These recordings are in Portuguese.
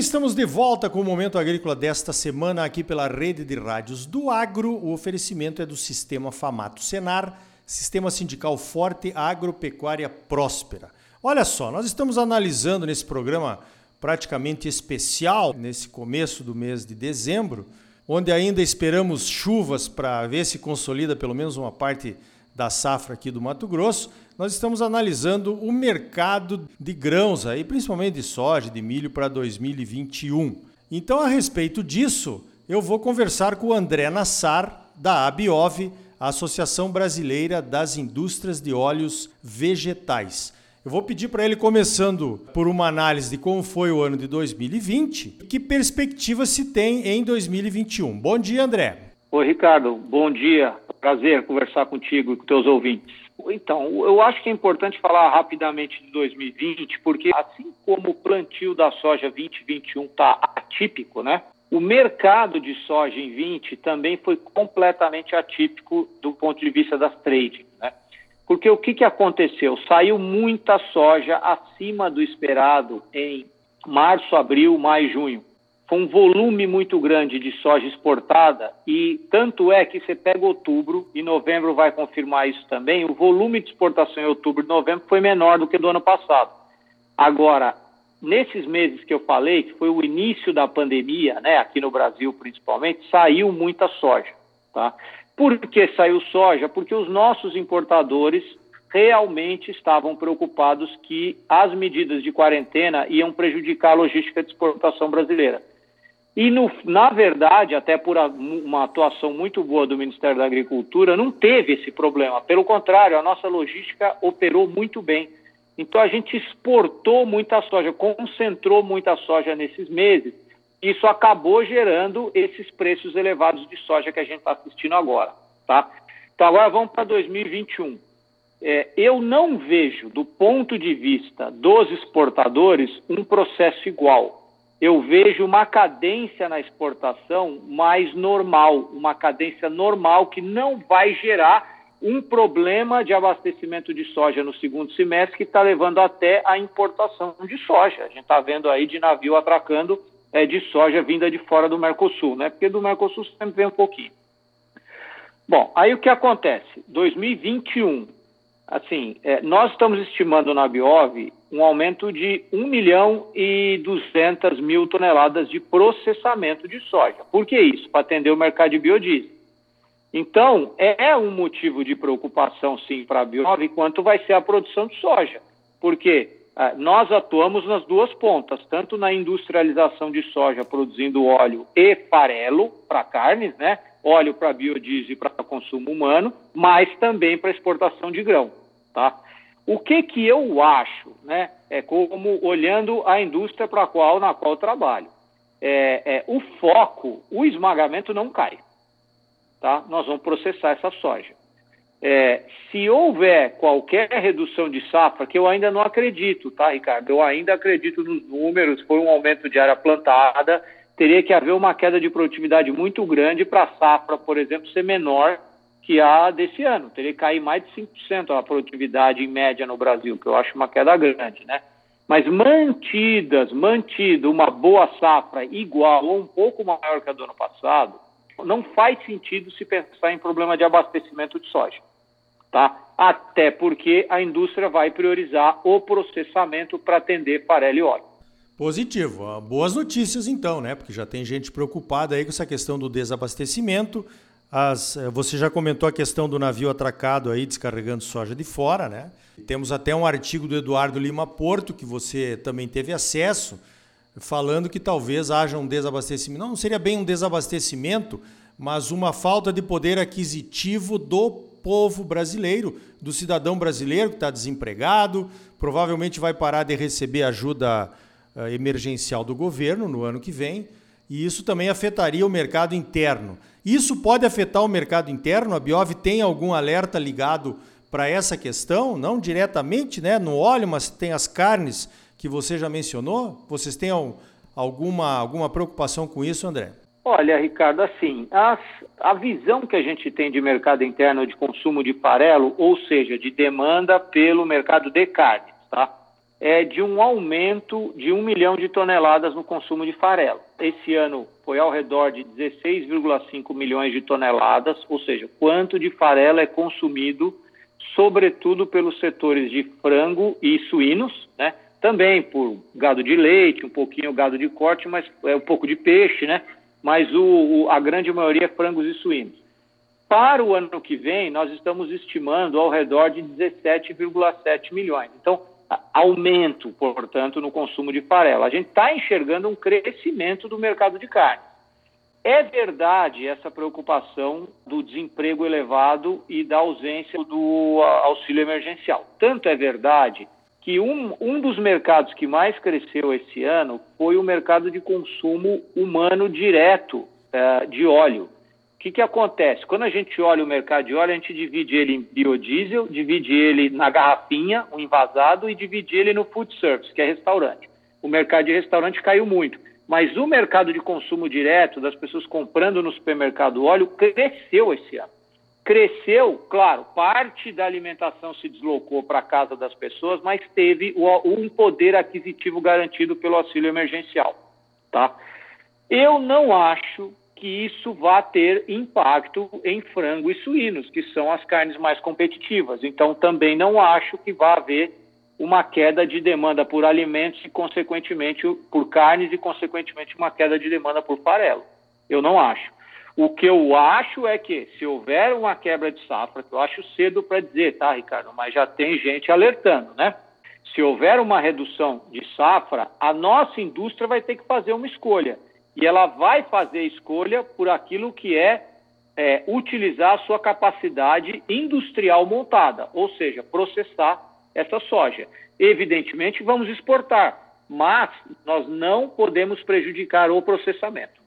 estamos de volta com o Momento Agrícola desta semana aqui pela rede de rádios do Agro. O oferecimento é do Sistema Famato Senar, Sistema Sindical Forte Agropecuária Próspera. Olha só, nós estamos analisando nesse programa praticamente especial, nesse começo do mês de dezembro, onde ainda esperamos chuvas para ver se consolida pelo menos uma parte da safra aqui do Mato Grosso, nós estamos analisando o mercado de grãos aí, principalmente de soja, de milho para 2021. Então, a respeito disso, eu vou conversar com o André Nassar, da ABIOV, a Associação Brasileira das Indústrias de Óleos Vegetais. Eu vou pedir para ele, começando por uma análise de como foi o ano de 2020 e que perspectiva se tem em 2021. Bom dia, André. Oi, Ricardo. Bom dia. Prazer conversar contigo e com teus ouvintes. Então, eu acho que é importante falar rapidamente de 2020, porque assim como o plantio da soja 2021 está atípico, né? O mercado de soja em 20 também foi completamente atípico do ponto de vista das trading, né? Porque o que, que aconteceu? Saiu muita soja acima do esperado em março, abril, maio, junho com um volume muito grande de soja exportada e tanto é que você pega outubro e novembro vai confirmar isso também, o volume de exportação em outubro e novembro foi menor do que do ano passado. Agora, nesses meses que eu falei, que foi o início da pandemia, né, aqui no Brasil principalmente, saiu muita soja, tá? Por que saiu soja? Porque os nossos importadores realmente estavam preocupados que as medidas de quarentena iam prejudicar a logística de exportação brasileira. E, no, na verdade, até por uma atuação muito boa do Ministério da Agricultura, não teve esse problema. Pelo contrário, a nossa logística operou muito bem. Então, a gente exportou muita soja, concentrou muita soja nesses meses. Isso acabou gerando esses preços elevados de soja que a gente está assistindo agora. Tá? Então, agora vamos para 2021. É, eu não vejo, do ponto de vista dos exportadores, um processo igual eu vejo uma cadência na exportação mais normal, uma cadência normal que não vai gerar um problema de abastecimento de soja no segundo semestre que está levando até a importação de soja. A gente está vendo aí de navio atracando é, de soja vinda de fora do Mercosul, né? Porque do Mercosul sempre vem um pouquinho. Bom, aí o que acontece? 2021, assim, é, nós estamos estimando na Biov um aumento de 1 milhão e 200 mil toneladas de processamento de soja. Por que isso? Para atender o mercado de biodiesel. Então, é um motivo de preocupação, sim, para a Biov, quanto vai ser a produção de soja. Porque ah, nós atuamos nas duas pontas, tanto na industrialização de soja, produzindo óleo e farelo para carnes, né? óleo para biodiesel e para consumo humano, mas também para exportação de grão. Tá? O que, que eu acho, né, é como olhando a indústria para qual, na qual trabalho, é, é, o foco, o esmagamento não cai. Tá? Nós vamos processar essa soja. É, se houver qualquer redução de safra, que eu ainda não acredito, tá, Ricardo? Eu ainda acredito nos números, foi um aumento de área plantada, teria que haver uma queda de produtividade muito grande para a safra, por exemplo, ser menor que a desse ano. Teria que cair mais de 5% a produtividade em média no Brasil, que eu acho uma queda grande, né? Mas mantidas, mantido uma boa safra igual ou um pouco maior que a do ano passado, não faz sentido se pensar em problema de abastecimento de soja, tá? Até porque a indústria vai priorizar o processamento para atender farelo e óleo. Positivo. Boas notícias então, né? Porque já tem gente preocupada aí com essa questão do desabastecimento. As, eh, você já comentou a questão do navio atracado aí descarregando soja de fora, né? Temos até um artigo do Eduardo Lima Porto que você também teve acesso, falando que talvez haja um desabastecimento. Não, não seria bem um desabastecimento, mas uma falta de poder aquisitivo do povo brasileiro, do cidadão brasileiro que está desempregado, provavelmente vai parar de receber ajuda uh, emergencial do governo no ano que vem, e isso também afetaria o mercado interno. Isso pode afetar o mercado interno? A Biov tem algum alerta ligado para essa questão? Não diretamente né, no óleo, mas tem as carnes que você já mencionou? Vocês têm alguma, alguma preocupação com isso, André? Olha, Ricardo, assim, as, a visão que a gente tem de mercado interno de consumo de farelo, ou seja, de demanda pelo mercado de carnes, tá? É de um aumento de um milhão de toneladas no consumo de farelo. Esse ano foi ao redor de 16,5 milhões de toneladas, ou seja, quanto de farelo é consumido, sobretudo pelos setores de frango e suínos, né? também por gado de leite, um pouquinho gado de corte, mas é um pouco de peixe, né? mas o, o, a grande maioria é frangos e suínos. Para o ano que vem, nós estamos estimando ao redor de 17,7 milhões. Então, aumento, portanto, no consumo de farelo. A gente está enxergando um crescimento do mercado de carne. É verdade essa preocupação do desemprego elevado e da ausência do auxílio emergencial. Tanto é verdade que um, um dos mercados que mais cresceu esse ano foi o mercado de consumo humano direto uh, de óleo. O que, que acontece? Quando a gente olha o mercado de óleo, a gente divide ele em biodiesel, divide ele na garrafinha, o envasado, e divide ele no food service, que é restaurante. O mercado de restaurante caiu muito. Mas o mercado de consumo direto, das pessoas comprando no supermercado óleo, cresceu esse ano. Cresceu, claro, parte da alimentação se deslocou para a casa das pessoas, mas teve um poder aquisitivo garantido pelo auxílio emergencial. Tá? Eu não acho que isso vá ter impacto em frango e suínos, que são as carnes mais competitivas. Então, também não acho que vá haver uma queda de demanda por alimentos e, consequentemente, por carnes e, consequentemente, uma queda de demanda por farelo. Eu não acho. O que eu acho é que, se houver uma quebra de safra, que eu acho cedo para dizer, tá, Ricardo, mas já tem gente alertando, né? Se houver uma redução de safra, a nossa indústria vai ter que fazer uma escolha e ela vai fazer escolha por aquilo que é, é utilizar a sua capacidade industrial montada, ou seja, processar essa soja. Evidentemente, vamos exportar, mas nós não podemos prejudicar o processamento.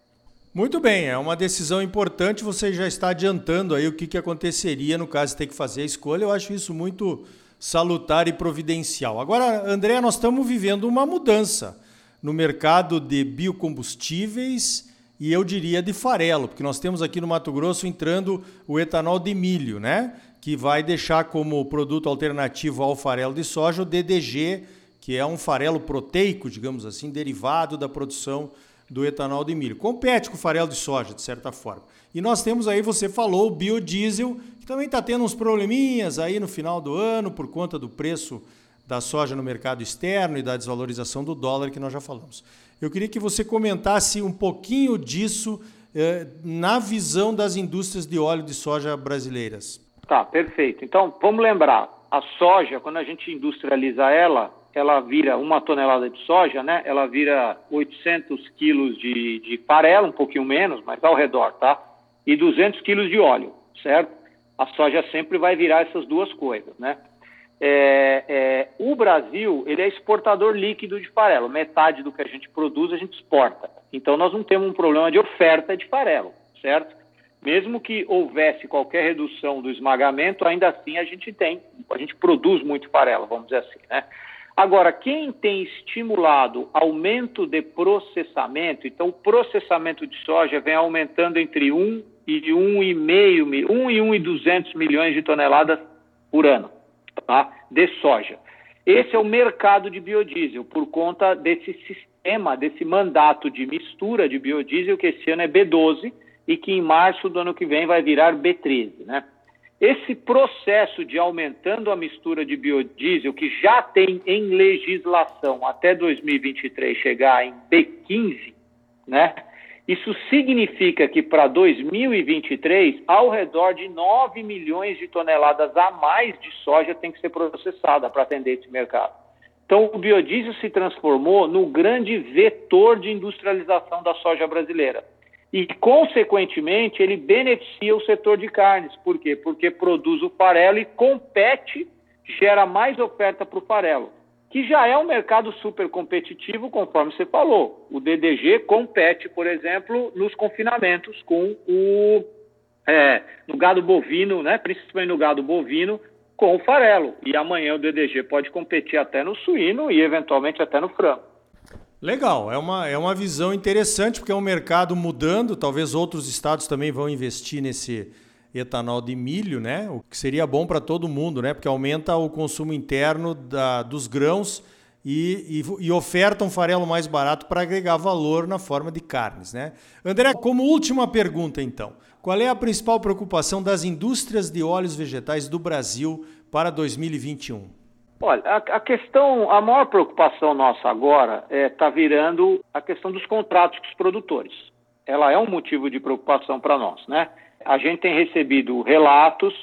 Muito bem, é uma decisão importante. Você já está adiantando aí o que, que aconteceria no caso de ter que fazer a escolha. Eu acho isso muito salutar e providencial. Agora, André, nós estamos vivendo uma mudança no mercado de biocombustíveis e eu diria de farelo, porque nós temos aqui no Mato Grosso entrando o etanol de milho, né? Que vai deixar como produto alternativo ao farelo de soja o DDG, que é um farelo proteico, digamos assim, derivado da produção do etanol de milho. Compete com o farelo de soja, de certa forma. E nós temos aí, você falou, o biodiesel, que também está tendo uns probleminhas aí no final do ano por conta do preço da soja no mercado externo e da desvalorização do dólar que nós já falamos. Eu queria que você comentasse um pouquinho disso eh, na visão das indústrias de óleo de soja brasileiras. Tá, perfeito. Então, vamos lembrar, a soja, quando a gente industrializa ela, ela vira uma tonelada de soja, né? Ela vira 800 quilos de, de farelo, um pouquinho menos, mas ao redor, tá? E 200 quilos de óleo, certo? A soja sempre vai virar essas duas coisas, né? É, é, o Brasil ele é exportador líquido de farelo. Metade do que a gente produz a gente exporta. Então nós não temos um problema de oferta de farelo, certo? Mesmo que houvesse qualquer redução do esmagamento, ainda assim a gente tem, a gente produz muito farelo, vamos dizer assim, né? Agora, quem tem estimulado aumento de processamento, então o processamento de soja vem aumentando entre 1 e 1,5, 1 e 1,200 milhões de toneladas por ano tá? de soja. Esse é o mercado de biodiesel, por conta desse sistema, desse mandato de mistura de biodiesel, que esse ano é B12 e que em março do ano que vem vai virar B13. Né? Esse processo de aumentando a mistura de biodiesel, que já tem em legislação até 2023 chegar em B15, né? Isso significa que para 2023, ao redor de 9 milhões de toneladas a mais de soja tem que ser processada para atender esse mercado. Então, o biodiesel se transformou no grande vetor de industrialização da soja brasileira. E, consequentemente, ele beneficia o setor de carnes. Por quê? Porque produz o farelo e compete, gera mais oferta para o farelo que já é um mercado super competitivo, conforme você falou. O DDG compete, por exemplo, nos confinamentos com o é, no gado bovino, né, principalmente no gado bovino, com o farelo. E amanhã o DDG pode competir até no suíno e eventualmente até no frango. Legal, é uma, é uma visão interessante, porque é um mercado mudando, talvez outros estados também vão investir nesse, etanol de milho, né? O que seria bom para todo mundo, né? Porque aumenta o consumo interno da, dos grãos e, e, e ofertam farelo mais barato para agregar valor na forma de carnes. Né? André, como última pergunta, então, qual é a principal preocupação das indústrias de óleos vegetais do Brasil para 2021? Olha, a, a questão, a maior preocupação nossa agora está é, tá virando a questão dos contratos com os produtores. Ela é um motivo de preocupação para nós, né? A gente tem recebido relatos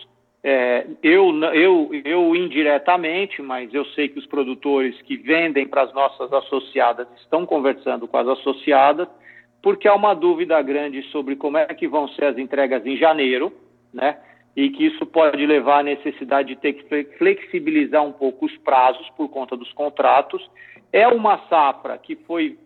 é, eu, eu, eu indiretamente, mas eu sei que os produtores que vendem para as nossas associadas estão conversando com as associadas, porque há uma dúvida grande sobre como é que vão ser as entregas em janeiro, né? E que isso pode levar à necessidade de ter que flexibilizar um pouco os prazos por conta dos contratos. É uma safra que foi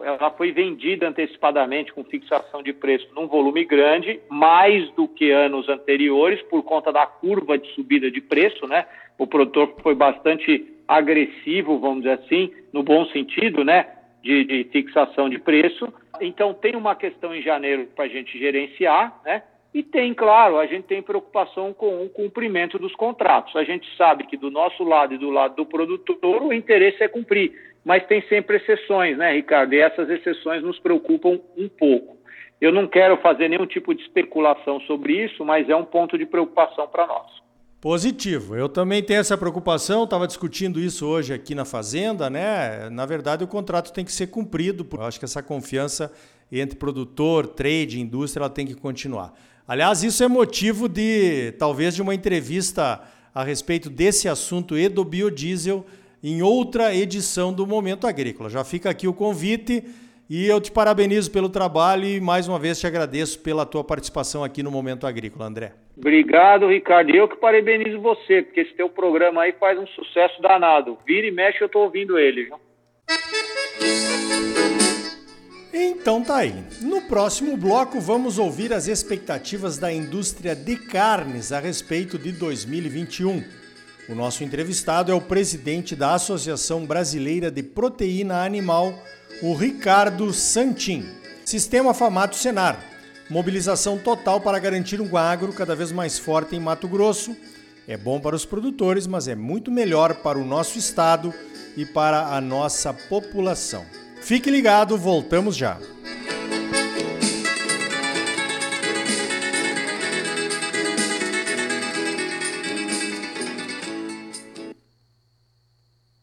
ela foi vendida antecipadamente com fixação de preço num volume grande, mais do que anos anteriores, por conta da curva de subida de preço, né? O produtor foi bastante agressivo, vamos dizer assim, no bom sentido, né? De, de fixação de preço. Então, tem uma questão em janeiro para a gente gerenciar, né? E tem, claro, a gente tem preocupação com o cumprimento dos contratos. A gente sabe que do nosso lado e do lado do produtor o interesse é cumprir mas tem sempre exceções, né, Ricardo? E essas exceções nos preocupam um pouco. Eu não quero fazer nenhum tipo de especulação sobre isso, mas é um ponto de preocupação para nós. Positivo. Eu também tenho essa preocupação, estava discutindo isso hoje aqui na Fazenda, né? Na verdade, o contrato tem que ser cumprido. Eu acho que essa confiança entre produtor, trade, indústria, ela tem que continuar. Aliás, isso é motivo de talvez de uma entrevista a respeito desse assunto e do biodiesel em outra edição do Momento Agrícola. Já fica aqui o convite e eu te parabenizo pelo trabalho e mais uma vez te agradeço pela tua participação aqui no Momento Agrícola, André. Obrigado, Ricardo. Eu que parabenizo você, porque esse teu programa aí faz um sucesso danado. Vira e mexe, eu estou ouvindo ele. Viu? Então tá aí. No próximo bloco vamos ouvir as expectativas da indústria de carnes a respeito de 2021. O nosso entrevistado é o presidente da Associação Brasileira de Proteína Animal, o Ricardo Santin. Sistema Famato Senar. Mobilização total para garantir um agro cada vez mais forte em Mato Grosso. É bom para os produtores, mas é muito melhor para o nosso estado e para a nossa população. Fique ligado, voltamos já.